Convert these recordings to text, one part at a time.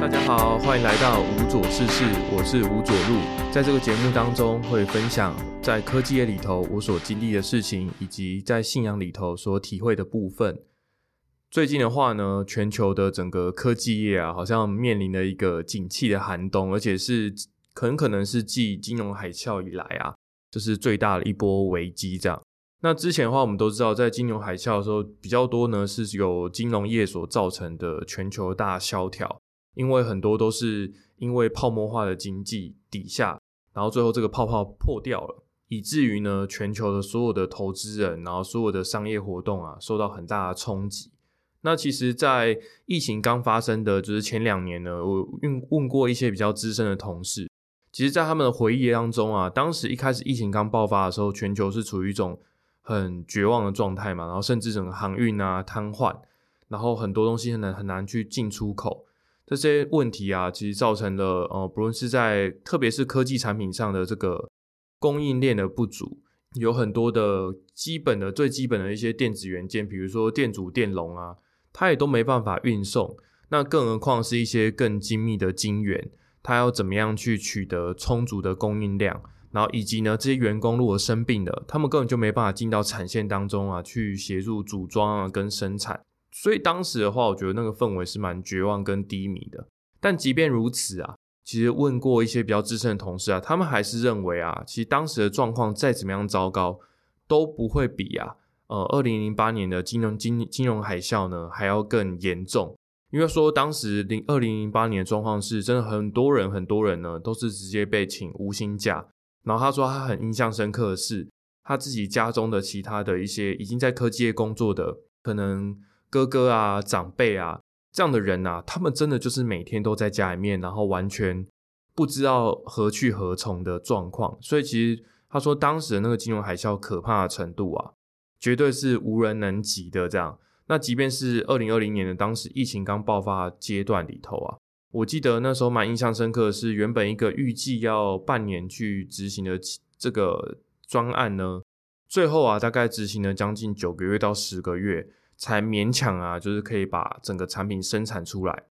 大家好，欢迎来到无左事事，我是无左路。在这个节目当中，会分享在科技业里头我所经历的事情，以及在信仰里头所体会的部分。最近的话呢，全球的整个科技业啊，好像面临了一个景气的寒冬，而且是很可能是继金融海啸以来啊，就是最大的一波危机。这样，那之前的话，我们都知道，在金融海啸的时候，比较多呢是由金融业所造成的全球大萧条，因为很多都是因为泡沫化的经济底下，然后最后这个泡泡破掉了，以至于呢，全球的所有的投资人，然后所有的商业活动啊，受到很大的冲击。那其实，在疫情刚发生的就是前两年呢，我问问过一些比较资深的同事，其实，在他们的回忆当中啊，当时一开始疫情刚爆发的时候，全球是处于一种很绝望的状态嘛，然后甚至整个航运啊瘫痪，然后很多东西很难很难去进出口，这些问题啊，其实造成了呃，不论是在特别是科技产品上的这个供应链的不足。有很多的基本的最基本的一些电子元件，比如说电阻、电容啊。它也都没办法运送，那更何况是一些更精密的晶圆，它要怎么样去取得充足的供应量？然后以及呢，这些员工如果生病了，他们根本就没办法进到产线当中啊，去协助组装啊跟生产。所以当时的话，我觉得那个氛围是蛮绝望跟低迷的。但即便如此啊，其实问过一些比较资深的同事啊，他们还是认为啊，其实当时的状况再怎么样糟糕，都不会比啊。呃，二零零八年的金融金金融海啸呢，还要更严重，因为说当时零二零零八年的状况是真的很多人很多人呢都是直接被请无薪假，然后他说他很印象深刻的是他自己家中的其他的一些已经在科技业工作的可能哥哥啊长辈啊这样的人呐，他们真的就是每天都在家里面，然后完全不知道何去何从的状况，所以其实他说当时的那个金融海啸可怕的程度啊。绝对是无人能及的。这样，那即便是二零二零年的当时疫情刚爆发阶段里头啊，我记得那时候蛮印象深刻的是，原本一个预计要半年去执行的这个专案呢，最后啊大概执行了将近九个月到十个月，才勉强啊就是可以把整个产品生产出来。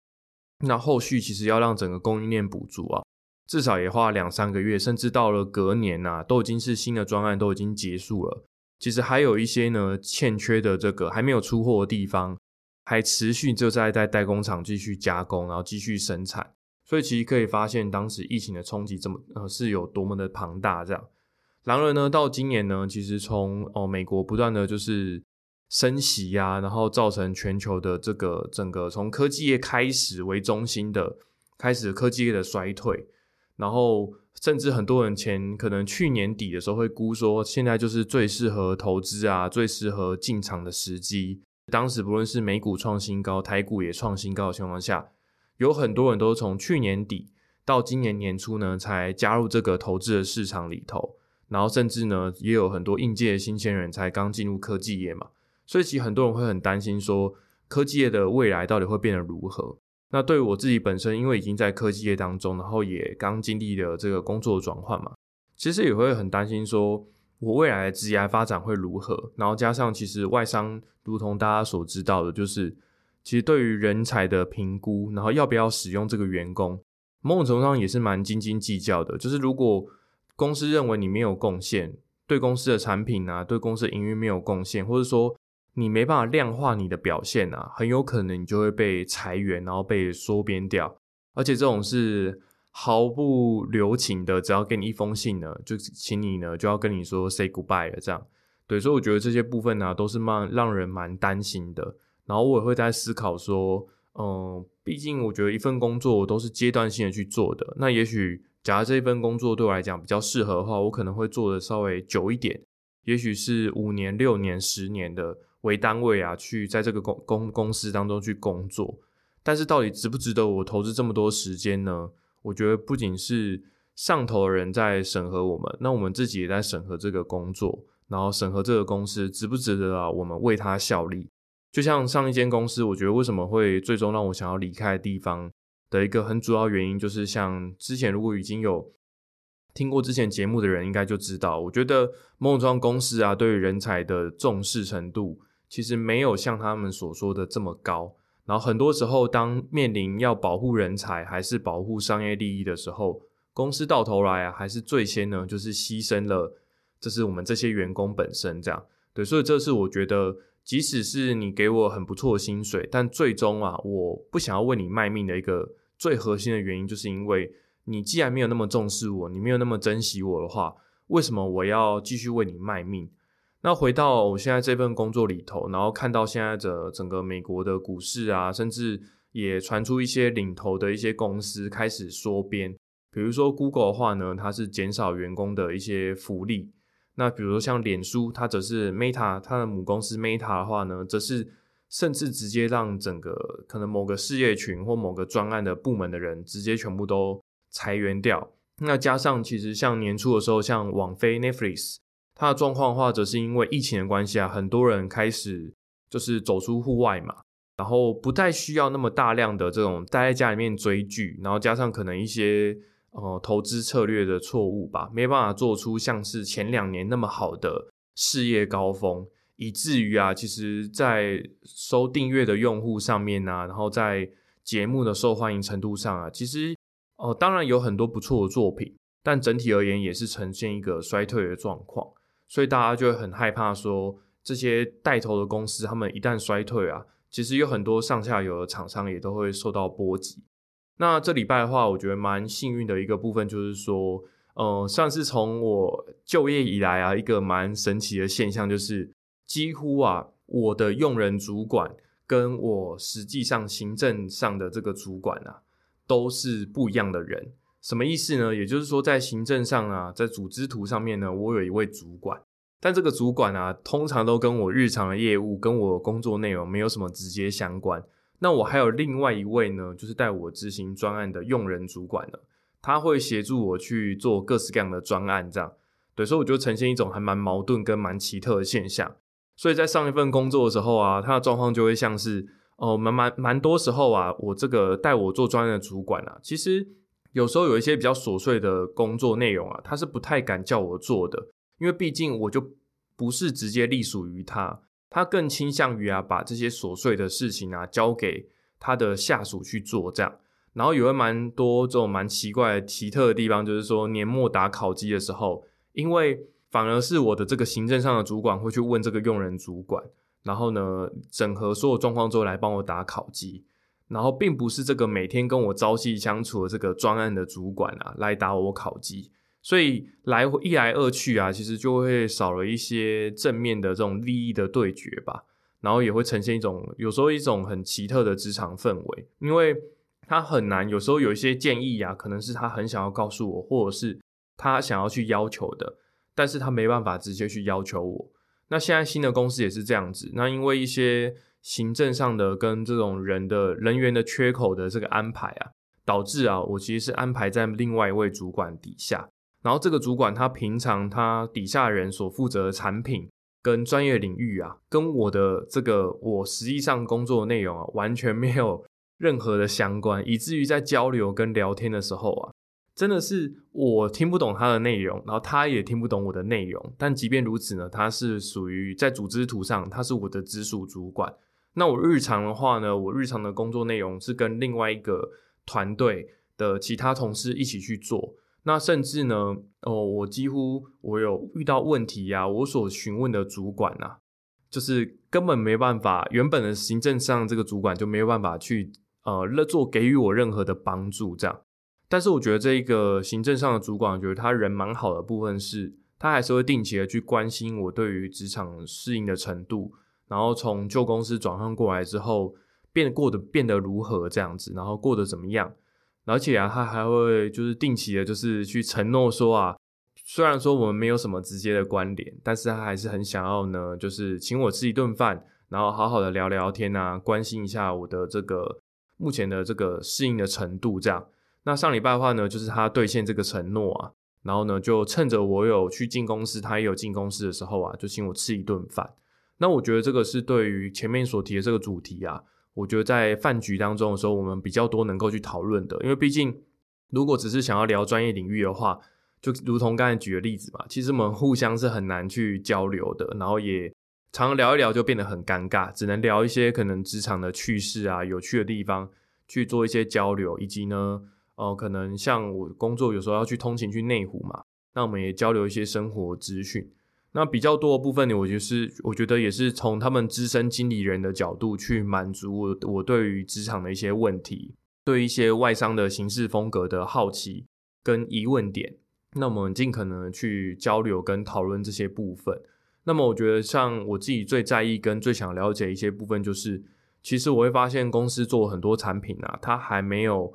那后续其实要让整个供应链补足啊，至少也花两三个月，甚至到了隔年呐，都已经是新的专案都已经结束了。其实还有一些呢欠缺的这个还没有出货的地方，还持续就在在代工厂继续加工，然后继续生产。所以其实可以发现，当时疫情的冲击这么呃是有多么的庞大。这样，然而呢，到今年呢，其实从哦美国不断的就是升息呀，然后造成全球的这个整个从科技业开始为中心的开始科技业的衰退，然后。甚至很多人前可能去年底的时候会估说，现在就是最适合投资啊，最适合进场的时机。当时不论是美股创新高，台股也创新高的情况下，有很多人都从去年底到今年年初呢，才加入这个投资的市场里头。然后甚至呢，也有很多应届的新鲜人才刚进入科技业嘛，所以其实很多人会很担心说，科技业的未来到底会变得如何？那对于我自己本身，因为已经在科技业当中，然后也刚经历了这个工作转换嘛，其实也会很担心说，我未来的职业发展会如何？然后加上其实外商，如同大家所知道的，就是其实对于人才的评估，然后要不要使用这个员工，某种程度上也是蛮斤斤计较的。就是如果公司认为你没有贡献，对公司的产品啊，对公司的营运没有贡献，或者说。你没办法量化你的表现啊，很有可能你就会被裁员，然后被缩编掉，而且这种是毫不留情的，只要给你一封信呢，就请你呢就要跟你说 say goodbye 了，这样。对，所以我觉得这些部分呢都是蛮让人蛮担心的。然后我也会在思考说，嗯，毕竟我觉得一份工作我都是阶段性的去做的，那也许假如这一份工作对我来讲比较适合的话，我可能会做的稍微久一点，也许是五年、六年、十年的。为单位啊，去在这个公公公司当中去工作，但是到底值不值得我投资这么多时间呢？我觉得不仅是上头的人在审核我们，那我们自己也在审核这个工作，然后审核这个公司值不值得啊？我们为他效力。就像上一间公司，我觉得为什么会最终让我想要离开的地方的一个很主要原因，就是像之前如果已经有听过之前节目的人，应该就知道，我觉得某种公司啊，对于人才的重视程度。其实没有像他们所说的这么高，然后很多时候，当面临要保护人才还是保护商业利益的时候，公司到头来啊，还是最先呢，就是牺牲了，这是我们这些员工本身这样。对，所以这是我觉得，即使是你给我很不错的薪水，但最终啊，我不想要为你卖命的一个最核心的原因，就是因为你既然没有那么重视我，你没有那么珍惜我的话，为什么我要继续为你卖命？那回到我现在这份工作里头，然后看到现在的整个美国的股市啊，甚至也传出一些领头的一些公司开始缩编，比如说 Google 的话呢，它是减少员工的一些福利；那比如说像脸书，它则是 Meta，它的母公司 Meta 的话呢，则是甚至直接让整个可能某个事业群或某个专案的部门的人直接全部都裁员掉。那加上其实像年初的时候，像网飞 Netflix。它的状况的话，则是因为疫情的关系啊，很多人开始就是走出户外嘛，然后不再需要那么大量的这种待在家里面追剧，然后加上可能一些呃投资策略的错误吧，没办法做出像是前两年那么好的事业高峰，以至于啊，其实在收订阅的用户上面呢，然后在节目的受欢迎程度上啊，其实哦，当然有很多不错的作品，但整体而言也是呈现一个衰退的状况。所以大家就会很害怕，说这些带头的公司，他们一旦衰退啊，其实有很多上下游的厂商也都会受到波及。那这礼拜的话，我觉得蛮幸运的一个部分就是说，呃，算是从我就业以来啊，一个蛮神奇的现象，就是几乎啊，我的用人主管跟我实际上行政上的这个主管啊，都是不一样的人。什么意思呢？也就是说，在行政上啊，在组织图上面呢，我有一位主管，但这个主管啊，通常都跟我日常的业务、跟我工作内容没有什么直接相关。那我还有另外一位呢，就是带我执行专案的用人主管呢，他会协助我去做各式各样的专案，这样对，所以我就呈现一种还蛮矛盾跟蛮奇特的现象。所以在上一份工作的时候啊，他的状况就会像是哦，蛮蛮蛮多时候啊，我这个带我做专案的主管啊，其实。有时候有一些比较琐碎的工作内容啊，他是不太敢叫我做的，因为毕竟我就不是直接隶属于他，他更倾向于啊把这些琐碎的事情啊交给他的下属去做这样。然后有蛮多这种蛮奇怪、奇特的地方，就是说年末打考绩的时候，因为反而是我的这个行政上的主管会去问这个用人主管，然后呢整合所有状况之后来帮我打考绩。然后并不是这个每天跟我朝夕相处的这个专案的主管啊来打我考绩，所以来回一来二去啊，其实就会少了一些正面的这种利益的对决吧。然后也会呈现一种有时候一种很奇特的职场氛围，因为他很难有时候有一些建议啊，可能是他很想要告诉我，或者是他想要去要求的，但是他没办法直接去要求我。那现在新的公司也是这样子，那因为一些。行政上的跟这种人的人员的缺口的这个安排啊，导致啊，我其实是安排在另外一位主管底下。然后这个主管他平常他底下人所负责的产品跟专业领域啊，跟我的这个我实际上工作的内容啊，完全没有任何的相关，以至于在交流跟聊天的时候啊，真的是我听不懂他的内容，然后他也听不懂我的内容。但即便如此呢，他是属于在组织图上，他是我的直属主管。那我日常的话呢，我日常的工作内容是跟另外一个团队的其他同事一起去做。那甚至呢，哦，我几乎我有遇到问题呀，我所询问的主管啊，就是根本没办法，原本的行政上这个主管就没有办法去呃做给予我任何的帮助这样。但是我觉得这一个行政上的主管，我觉得他人蛮好的部分是，他还是会定期的去关心我对于职场适应的程度。然后从旧公司转换过来之后，变过得变得如何这样子，然后过得怎么样？而且啊，他还会就是定期的，就是去承诺说啊，虽然说我们没有什么直接的关联，但是他还是很想要呢，就是请我吃一顿饭，然后好好的聊聊天啊，关心一下我的这个目前的这个适应的程度这样。那上礼拜的话呢，就是他兑现这个承诺啊，然后呢，就趁着我有去进公司，他也有进公司的时候啊，就请我吃一顿饭。那我觉得这个是对于前面所提的这个主题啊，我觉得在饭局当中的时候，我们比较多能够去讨论的。因为毕竟，如果只是想要聊专业领域的话，就如同刚才举的例子嘛，其实我们互相是很难去交流的，然后也常聊一聊就变得很尴尬，只能聊一些可能职场的趣事啊、有趣的地方去做一些交流，以及呢，呃，可能像我工作有时候要去通勤去内湖嘛，那我们也交流一些生活资讯。那比较多的部分呢，我就是我觉得也是从他们资深经理人的角度去满足我我对于职场的一些问题，对一些外商的行事风格的好奇跟疑问点。那我们尽可能去交流跟讨论这些部分。那么我觉得像我自己最在意跟最想了解一些部分，就是其实我会发现公司做很多产品啊，它还没有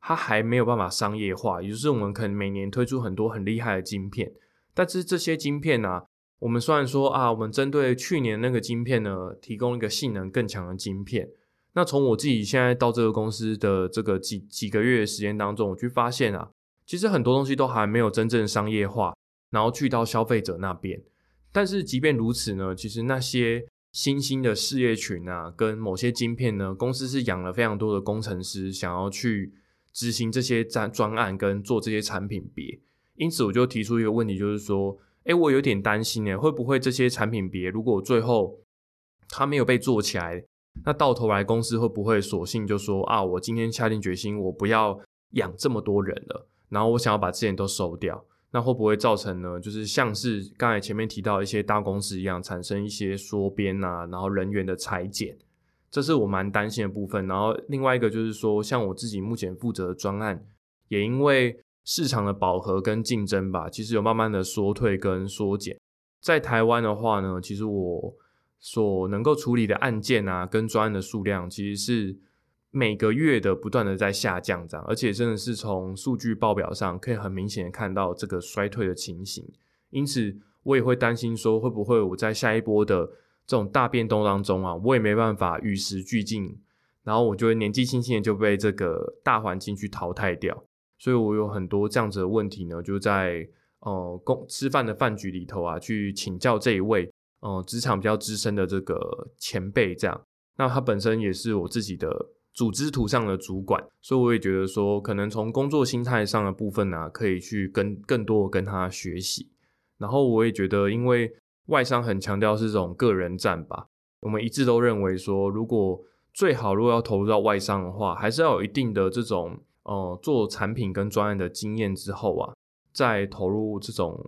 它还没有办法商业化，也就是我们可能每年推出很多很厉害的晶片，但是这些晶片呢？我们虽然说啊，我们针对去年那个晶片呢，提供一个性能更强的晶片。那从我自己现在到这个公司的这个几几个月时间当中，我去发现啊，其实很多东西都还没有真正商业化，然后去到消费者那边。但是即便如此呢，其实那些新兴的事业群啊，跟某些晶片呢，公司是养了非常多的工程师，想要去执行这些专专案跟做这些产品别。因此，我就提出一个问题，就是说。哎，我有点担心哎，会不会这些产品别如果最后它没有被做起来，那到头来公司会不会索性就说啊，我今天下定决心，我不要养这么多人了，然后我想要把这些都收掉，那会不会造成呢？就是像是刚才前面提到一些大公司一样，产生一些缩编啊，然后人员的裁减，这是我蛮担心的部分。然后另外一个就是说，像我自己目前负责的专案，也因为。市场的饱和跟竞争吧，其实有慢慢的缩退跟缩减。在台湾的话呢，其实我所能够处理的案件啊，跟专案的数量，其实是每个月的不断的在下降，这样，而且真的是从数据报表上可以很明显的看到这个衰退的情形。因此，我也会担心说，会不会我在下一波的这种大变动当中啊，我也没办法与时俱进，然后我就会年纪轻轻的就被这个大环境去淘汰掉。所以我有很多这样子的问题呢，就在呃公吃饭的饭局里头啊，去请教这一位呃职场比较资深的这个前辈，这样。那他本身也是我自己的组织图上的主管，所以我也觉得说，可能从工作心态上的部分呢，可以去跟更多跟他学习。然后我也觉得，因为外商很强调是这种个人战吧，我们一致都认为说，如果最好如果要投入到外商的话，还是要有一定的这种。呃，做产品跟专业的经验之后啊，再投入这种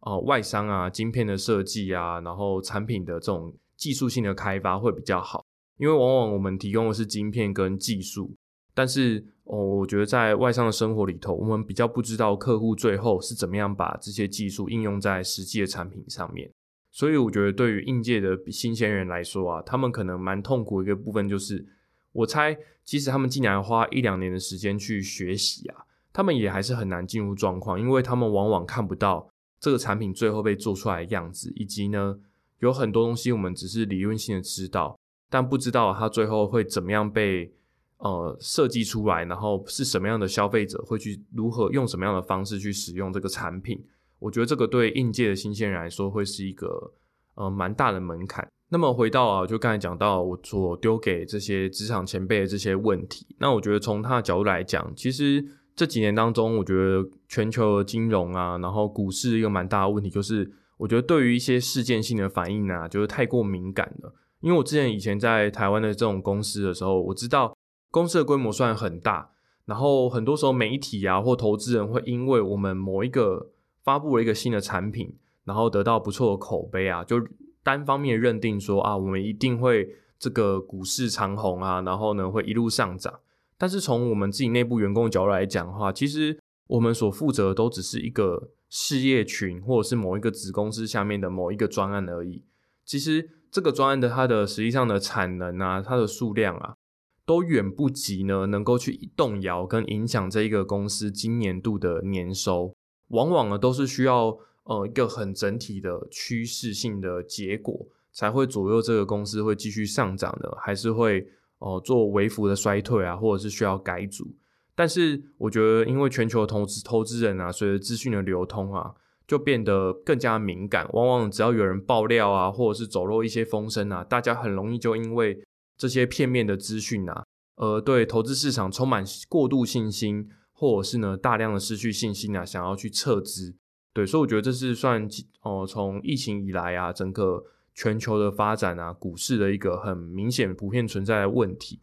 呃外商啊晶片的设计啊，然后产品的这种技术性的开发会比较好。因为往往我们提供的是晶片跟技术，但是哦，我觉得在外商的生活里头，我们比较不知道客户最后是怎么样把这些技术应用在实际的产品上面。所以我觉得对于应届的新鲜人来说啊，他们可能蛮痛苦一个部分就是。我猜，即使他们竟然花一两年的时间去学习啊，他们也还是很难进入状况，因为他们往往看不到这个产品最后被做出来的样子，以及呢，有很多东西我们只是理论性的知道，但不知道它最后会怎么样被呃设计出来，然后是什么样的消费者会去如何用什么样的方式去使用这个产品。我觉得这个对应届的新鲜人来说会是一个呃蛮大的门槛。那么回到啊，就刚才讲到我所丢给这些职场前辈的这些问题，那我觉得从他的角度来讲，其实这几年当中，我觉得全球的金融啊，然后股市一个蛮大的问题，就是我觉得对于一些事件性的反应啊，就是太过敏感了。因为我之前以前在台湾的这种公司的时候，我知道公司的规模算很大，然后很多时候媒体啊或投资人会因为我们某一个发布了一个新的产品，然后得到不错的口碑啊，就。单方面认定说啊，我们一定会这个股市长红啊，然后呢会一路上涨。但是从我们自己内部员工的角度来讲的话，其实我们所负责的都只是一个事业群，或者是某一个子公司下面的某一个专案而已。其实这个专案的它的实际上的产能啊，它的数量啊，都远不及呢能够去动摇跟影响这一个公司今年度的年收。往往呢都是需要。呃，一个很整体的趋势性的结果，才会左右这个公司会继续上涨的，还是会哦做微幅的衰退啊，或者是需要改组。但是我觉得，因为全球投资投资人啊，随着资讯的流通啊，就变得更加敏感。往往只要有人爆料啊，或者是走漏一些风声啊，大家很容易就因为这些片面的资讯啊，而对投资市场充满过度信心，或者是呢大量的失去信心啊，想要去撤资。对，所以我觉得这是算哦，从疫情以来啊，整个全球的发展啊，股市的一个很明显普遍存在的问题。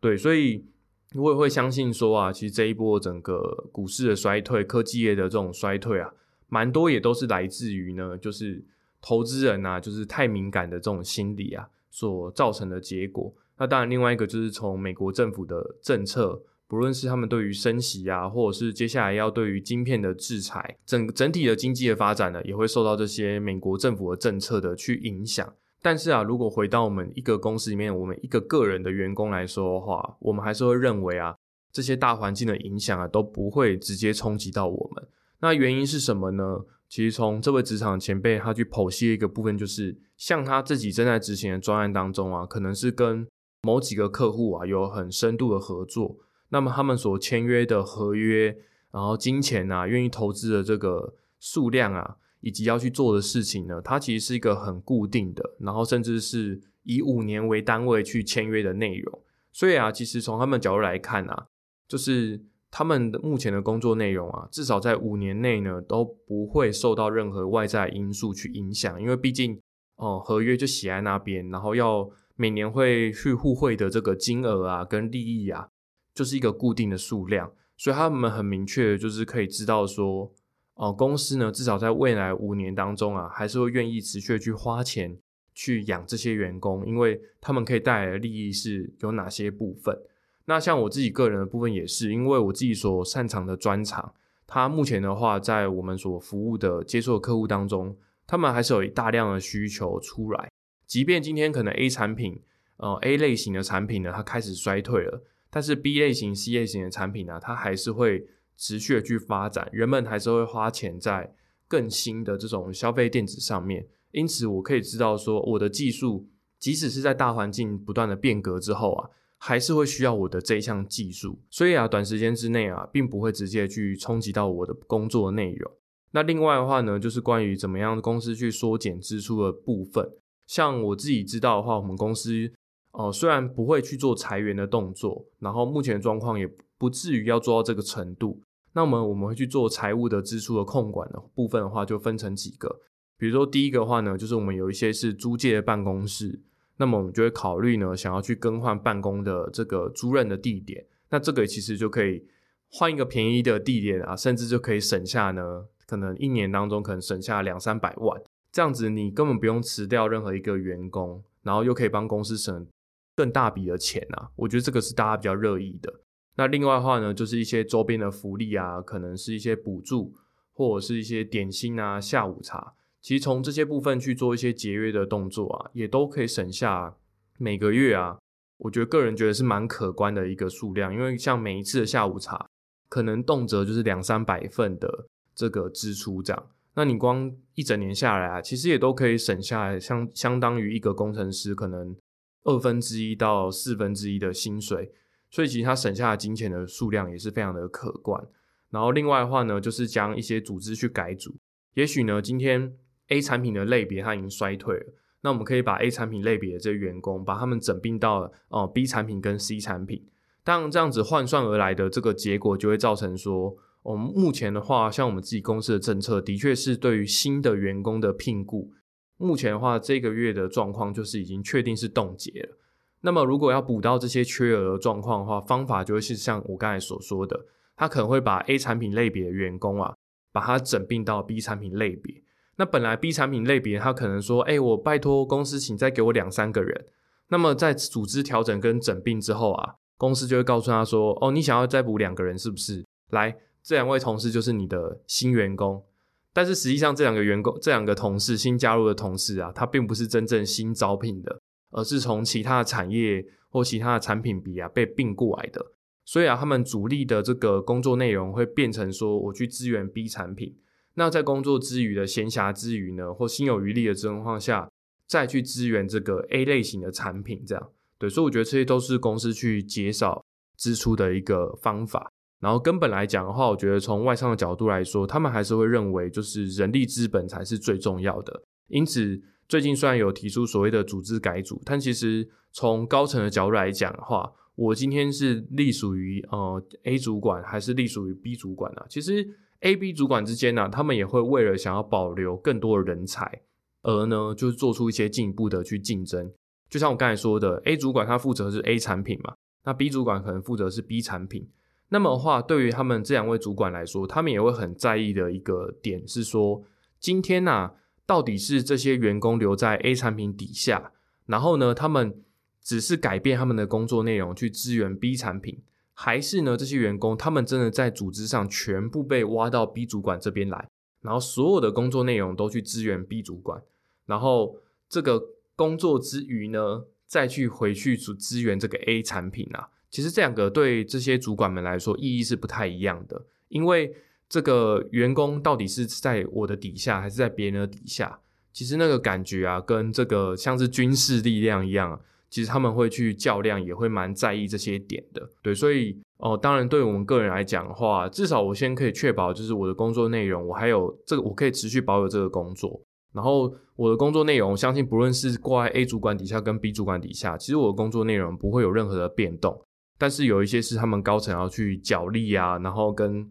对，所以我也会相信说啊，其实这一波整个股市的衰退，科技业的这种衰退啊，蛮多也都是来自于呢，就是投资人啊，就是太敏感的这种心理啊，所造成的结果。那当然，另外一个就是从美国政府的政策。不论是他们对于升息啊，或者是接下来要对于晶片的制裁，整整体的经济的发展呢，也会受到这些美国政府的政策的去影响。但是啊，如果回到我们一个公司里面，我们一个个人的员工来说的话，我们还是会认为啊，这些大环境的影响啊，都不会直接冲击到我们。那原因是什么呢？其实从这位职场前辈他去剖析一个部分，就是像他自己正在执行的专案当中啊，可能是跟某几个客户啊有很深度的合作。那么他们所签约的合约，然后金钱啊，愿意投资的这个数量啊，以及要去做的事情呢，它其实是一个很固定的，然后甚至是以五年为单位去签约的内容。所以啊，其实从他们角度来看啊，就是他们目前的工作内容啊，至少在五年内呢，都不会受到任何外在因素去影响，因为毕竟哦，合约就写在那边，然后要每年会去互惠的这个金额啊，跟利益啊。就是一个固定的数量，所以他们很明确就是可以知道说，哦，公司呢至少在未来五年当中啊，还是会愿意持续去花钱去养这些员工，因为他们可以带来的利益是有哪些部分。那像我自己个人的部分也是，因为我自己所擅长的专长，它目前的话在我们所服务的接触的客户当中，他们还是有一大量的需求出来，即便今天可能 A 产品，呃 A 类型的产品呢，它开始衰退了。但是 B 类型、C 类型的产品呢，它还是会持续的去发展，人们还是会花钱在更新的这种消费电子上面。因此，我可以知道说，我的技术即使是在大环境不断的变革之后啊，还是会需要我的这一项技术。所以啊，短时间之内啊，并不会直接去冲击到我的工作内容。那另外的话呢，就是关于怎么样公司去缩减支出的部分，像我自己知道的话，我们公司。哦，虽然不会去做裁员的动作，然后目前的状况也不至于要做到这个程度。那么我们会去做财务的支出的控管的部分的话，就分成几个。比如说第一个话呢，就是我们有一些是租借的办公室，那么我们就会考虑呢，想要去更换办公的这个租赁的地点。那这个其实就可以换一个便宜的地点啊，甚至就可以省下呢，可能一年当中可能省下两三百万。这样子你根本不用辞掉任何一个员工，然后又可以帮公司省。更大笔的钱啊，我觉得这个是大家比较热议的。那另外的话呢，就是一些周边的福利啊，可能是一些补助，或者是一些点心啊、下午茶。其实从这些部分去做一些节约的动作啊，也都可以省下每个月啊，我觉得个人觉得是蛮可观的一个数量。因为像每一次的下午茶，可能动辄就是两三百份的这个支出这样。那你光一整年下来啊，其实也都可以省下来，相相当于一个工程师可能。二分之一到四分之一的薪水，所以其实他省下的金钱的数量也是非常的可观。然后另外的话呢，就是将一些组织去改组。也许呢，今天 A 产品的类别它已经衰退了，那我们可以把 A 产品类别的这些员工，把他们整并到哦 B 产品跟 C 产品。当这样子换算而来的这个结果，就会造成说，我们目前的话，像我们自己公司的政策，的确是对于新的员工的聘雇。目前的话，这个月的状况就是已经确定是冻结了。那么，如果要补到这些缺额的状况的话，方法就是像我刚才所说的，他可能会把 A 产品类别的员工啊，把它整并到 B 产品类别。那本来 B 产品类别，他可能说，哎，我拜托公司，请再给我两三个人。那么在组织调整跟整并之后啊，公司就会告诉他说，哦，你想要再补两个人是不是？来，这两位同事就是你的新员工。但是实际上，这两个员工、这两个同事新加入的同事啊，他并不是真正新招聘的，而是从其他的产业或其他的产品比啊被并过来的。所以啊，他们主力的这个工作内容会变成说，我去支援 B 产品。那在工作之余的闲暇之余呢，或心有余力的情况下，再去支援这个 A 类型的产品，这样对。所以我觉得这些都是公司去减少支出的一个方法。然后根本来讲的话，我觉得从外商的角度来说，他们还是会认为就是人力资本才是最重要的。因此，最近虽然有提出所谓的组织改组，但其实从高层的角度来讲的话，我今天是隶属于呃 A 主管还是隶属于 B 主管呢？其实 A、B 主管之间呢，他们也会为了想要保留更多的人才，而呢就是做出一些进一步的去竞争。就像我刚才说的，A 主管他负责是 A 产品嘛，那 B 主管可能负责是 B 产品。那么的话，对于他们这两位主管来说，他们也会很在意的一个点是说，今天呐，到底是这些员工留在 A 产品底下，然后呢，他们只是改变他们的工作内容去支援 B 产品，还是呢，这些员工他们真的在组织上全部被挖到 B 主管这边来，然后所有的工作内容都去支援 B 主管，然后这个工作之余呢，再去回去组支援这个 A 产品啊。其实这两个对这些主管们来说意义是不太一样的，因为这个员工到底是在我的底下还是在别人的底下，其实那个感觉啊，跟这个像是军事力量一样，其实他们会去较量，也会蛮在意这些点的。对，所以哦，当然对我们个人来讲的话，至少我先可以确保，就是我的工作内容，我还有这个，我可以持续保有这个工作。然后我的工作内容，相信不论是挂在 A 主管底下跟 B 主管底下，其实我的工作内容不会有任何的变动。但是有一些是他们高层要去角力啊，然后跟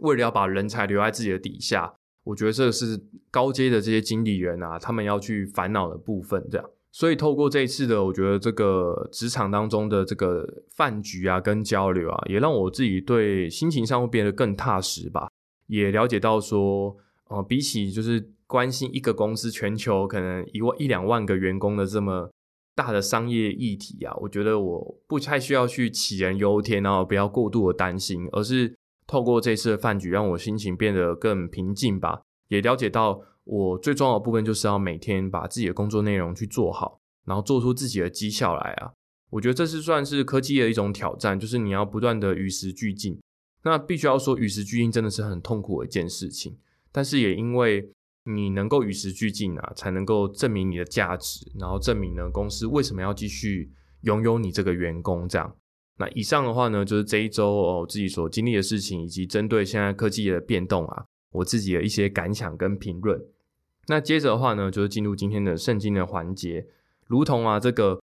为了要把人才留在自己的底下，我觉得这是高阶的这些经理人啊，他们要去烦恼的部分。这样，所以透过这一次的，我觉得这个职场当中的这个饭局啊，跟交流啊，也让我自己对心情上会变得更踏实吧。也了解到说，呃，比起就是关心一个公司全球可能一万一两万个员工的这么。大的商业议题啊，我觉得我不太需要去杞人忧天，然后不要过度的担心，而是透过这次的饭局，让我心情变得更平静吧。也了解到我最重要的部分就是要每天把自己的工作内容去做好，然后做出自己的绩效来啊。我觉得这是算是科技的一种挑战，就是你要不断的与时俱进。那必须要说与时俱进真的是很痛苦的一件事情，但是也因为。你能够与时俱进啊，才能够证明你的价值，然后证明呢公司为什么要继续拥有你这个员工。这样，那以上的话呢，就是这一周哦自己所经历的事情，以及针对现在科技的变动啊，我自己的一些感想跟评论。那接着的话呢，就是进入今天的圣经的环节，如同啊这个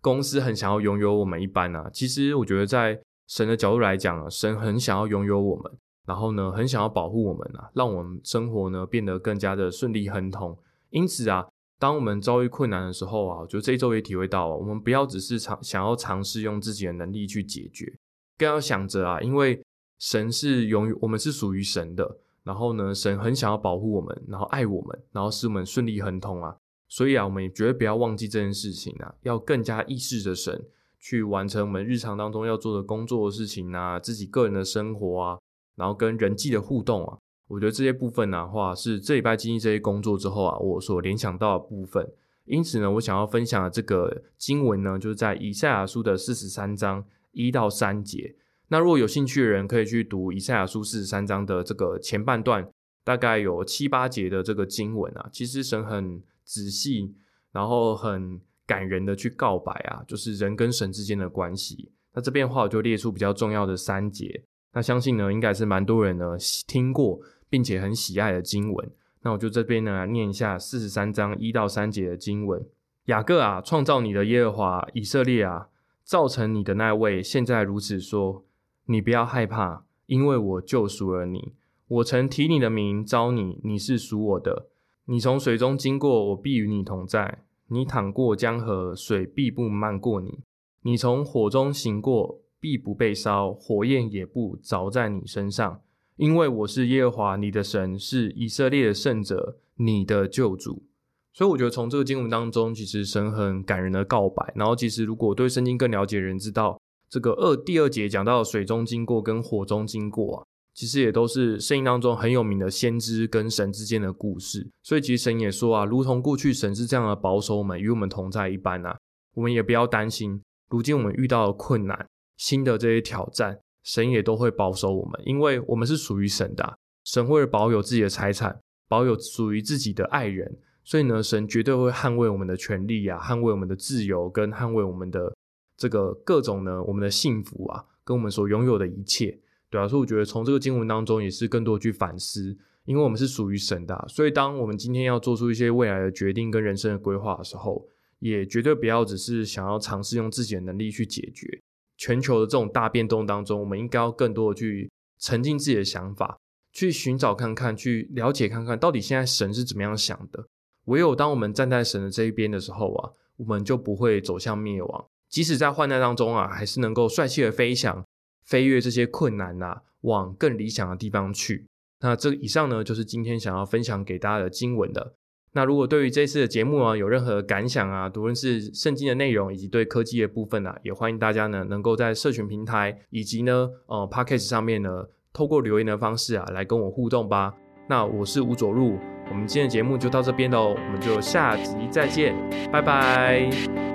公司很想要拥有我们一般啊，其实我觉得在神的角度来讲啊，神很想要拥有我们。然后呢，很想要保护我们啊，让我们生活呢变得更加的顺利亨通。因此啊，当我们遭遇困难的时候啊，就这一周也体会到，我们不要只是尝想要尝试用自己的能力去解决，更要想着啊，因为神是永远我们是属于神的。然后呢，神很想要保护我们，然后爱我们，然后使我们顺利亨通啊。所以啊，我们也绝对不要忘记这件事情啊，要更加意识着神，去完成我们日常当中要做的工作的事情啊，自己个人的生活啊。然后跟人际的互动啊，我觉得这些部分的话，是这礼拜经历这些工作之后啊，我所联想到的部分。因此呢，我想要分享的这个经文呢，就是在以赛亚书的四十三章一到三节。那如果有兴趣的人，可以去读以赛亚书四十三章的这个前半段，大概有七八节的这个经文啊。其实神很仔细，然后很感人的去告白啊，就是人跟神之间的关系。那这边的话，我就列出比较重要的三节。那相信呢，应该是蛮多人呢听过，并且很喜爱的经文。那我就这边呢念一下四十三章一到三节的经文：雅各啊，创造你的耶和华，以色列啊，造成你的那位，现在如此说：你不要害怕，因为我救赎了你。我曾提你的名招你，你是属我的。你从水中经过，我必与你同在；你淌过江河，水必不漫过你；你从火中行过。必不被烧，火焰也不着在你身上，因为我是耶和华你的神，是以色列的圣者，你的救主。所以我觉得从这个经文当中，其实神很感人的告白。然后其实如果对圣经更了解的人知道，这个二第二节讲到水中经过跟火中经过啊，其实也都是圣经当中很有名的先知跟神之间的故事。所以其实神也说啊，如同过去神是这样的保守我们与我们同在一般啊，我们也不要担心，如今我们遇到的困难。新的这些挑战，神也都会保守我们，因为我们是属于神的。神会保有自己的财产，保有属于自己的爱人，所以呢，神绝对会捍卫我们的权利啊，捍卫我们的自由，跟捍卫我们的这个各种呢，我们的幸福啊，跟我们所拥有的一切，对啊。所以我觉得从这个经文当中也是更多去反思，因为我们是属于神的，所以当我们今天要做出一些未来的决定跟人生的规划的时候，也绝对不要只是想要尝试用自己的能力去解决。全球的这种大变动当中，我们应该要更多的去沉浸自己的想法，去寻找看看，去了解看看到底现在神是怎么样想的。唯有当我们站在神的这一边的时候啊，我们就不会走向灭亡。即使在患难当中啊，还是能够帅气的飞翔，飞越这些困难呐，往更理想的地方去。那这以上呢，就是今天想要分享给大家的经文的。那如果对于这次的节目啊，有任何感想啊，无论是圣经的内容，以及对科技的部分啊，也欢迎大家呢，能够在社群平台以及呢，呃 p o d c a s t 上面呢，透过留言的方式啊，来跟我互动吧。那我是吴佐路，我们今天的节目就到这边喽，我们就下集再见，拜拜。